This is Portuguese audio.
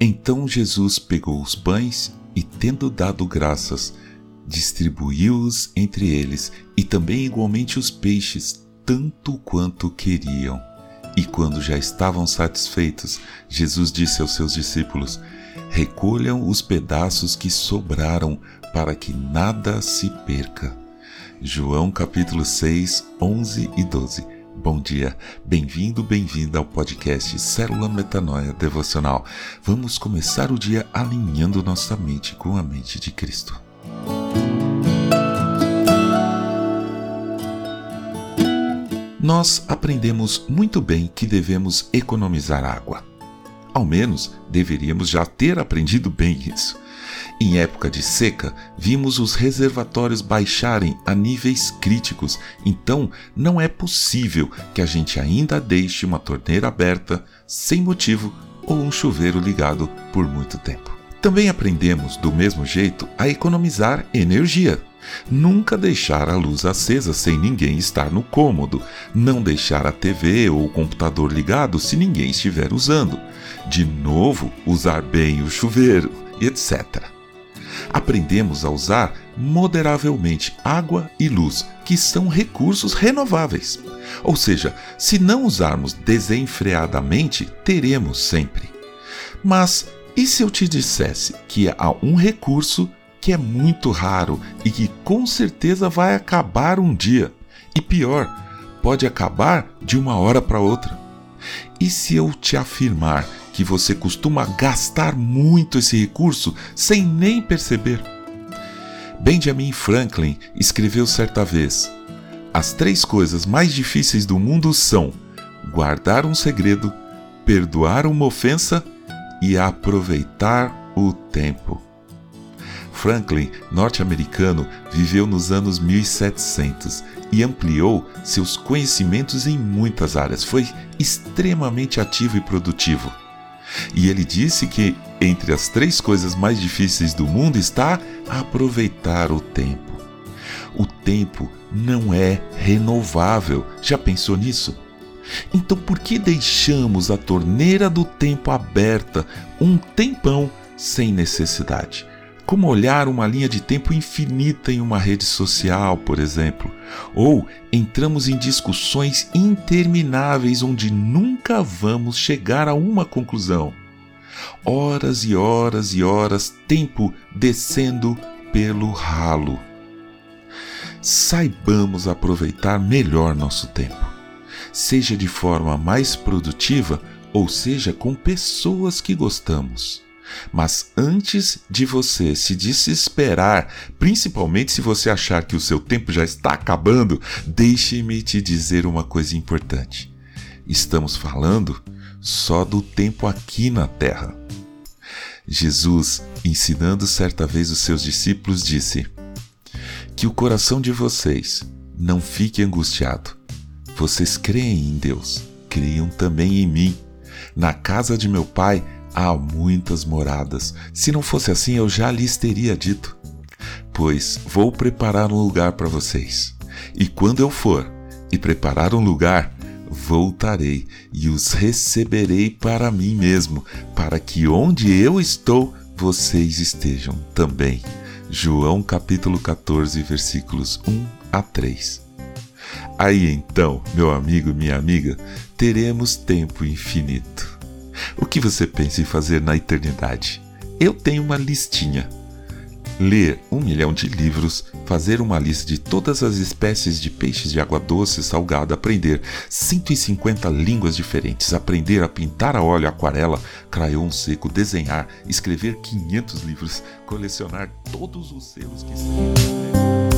Então Jesus pegou os pães e, tendo dado graças, distribuiu-os entre eles, e também igualmente os peixes, tanto quanto queriam. E quando já estavam satisfeitos, Jesus disse aos seus discípulos: Recolham os pedaços que sobraram, para que nada se perca. João capítulo 6, 11 e 12. Bom dia, bem-vindo, bem-vinda ao podcast Célula Metanoia Devocional. Vamos começar o dia alinhando nossa mente com a mente de Cristo. Nós aprendemos muito bem que devemos economizar água. Ao menos deveríamos já ter aprendido bem isso. Em época de seca, vimos os reservatórios baixarem a níveis críticos, então não é possível que a gente ainda deixe uma torneira aberta sem motivo ou um chuveiro ligado por muito tempo. Também aprendemos, do mesmo jeito, a economizar energia. Nunca deixar a luz acesa sem ninguém estar no cômodo. Não deixar a TV ou o computador ligado se ninguém estiver usando. De novo, usar bem o chuveiro, etc aprendemos a usar moderavelmente água e luz, que são recursos renováveis. Ou seja, se não usarmos desenfreadamente, teremos sempre. Mas e se eu te dissesse que há um recurso que é muito raro e que com certeza vai acabar um dia? E pior, pode acabar de uma hora para outra. E se eu te afirmar que você costuma gastar muito esse recurso sem nem perceber. Benjamin Franklin escreveu certa vez: As três coisas mais difíceis do mundo são guardar um segredo, perdoar uma ofensa e aproveitar o tempo. Franklin, norte-americano, viveu nos anos 1700 e ampliou seus conhecimentos em muitas áreas. Foi extremamente ativo e produtivo. E ele disse que entre as três coisas mais difíceis do mundo está aproveitar o tempo. O tempo não é renovável. Já pensou nisso? Então por que deixamos a torneira do tempo aberta um tempão sem necessidade? Como olhar uma linha de tempo infinita em uma rede social, por exemplo. Ou entramos em discussões intermináveis onde nunca vamos chegar a uma conclusão. Horas e horas e horas, tempo descendo pelo ralo. Saibamos aproveitar melhor nosso tempo, seja de forma mais produtiva ou seja com pessoas que gostamos. Mas antes de você se desesperar, principalmente se você achar que o seu tempo já está acabando, deixe-me te dizer uma coisa importante. Estamos falando só do tempo aqui na terra. Jesus, ensinando certa vez os seus discípulos, disse: Que o coração de vocês não fique angustiado. Vocês creem em Deus, creiam também em mim. Na casa de meu pai há muitas moradas. Se não fosse assim, eu já lhes teria dito. Pois vou preparar um lugar para vocês. E quando eu for e preparar um lugar, voltarei e os receberei para mim mesmo, para que onde eu estou, vocês estejam também. João capítulo 14, versículos 1 a 3. Aí então, meu amigo e minha amiga, teremos tempo infinito. O que você pensa em fazer na eternidade? Eu tenho uma listinha. Ler um milhão de livros, fazer uma lista de todas as espécies de peixes de água doce e salgada, aprender 150 línguas diferentes, aprender a pintar a óleo, aquarela, crayon seco, desenhar, escrever 500 livros, colecionar todos os selos que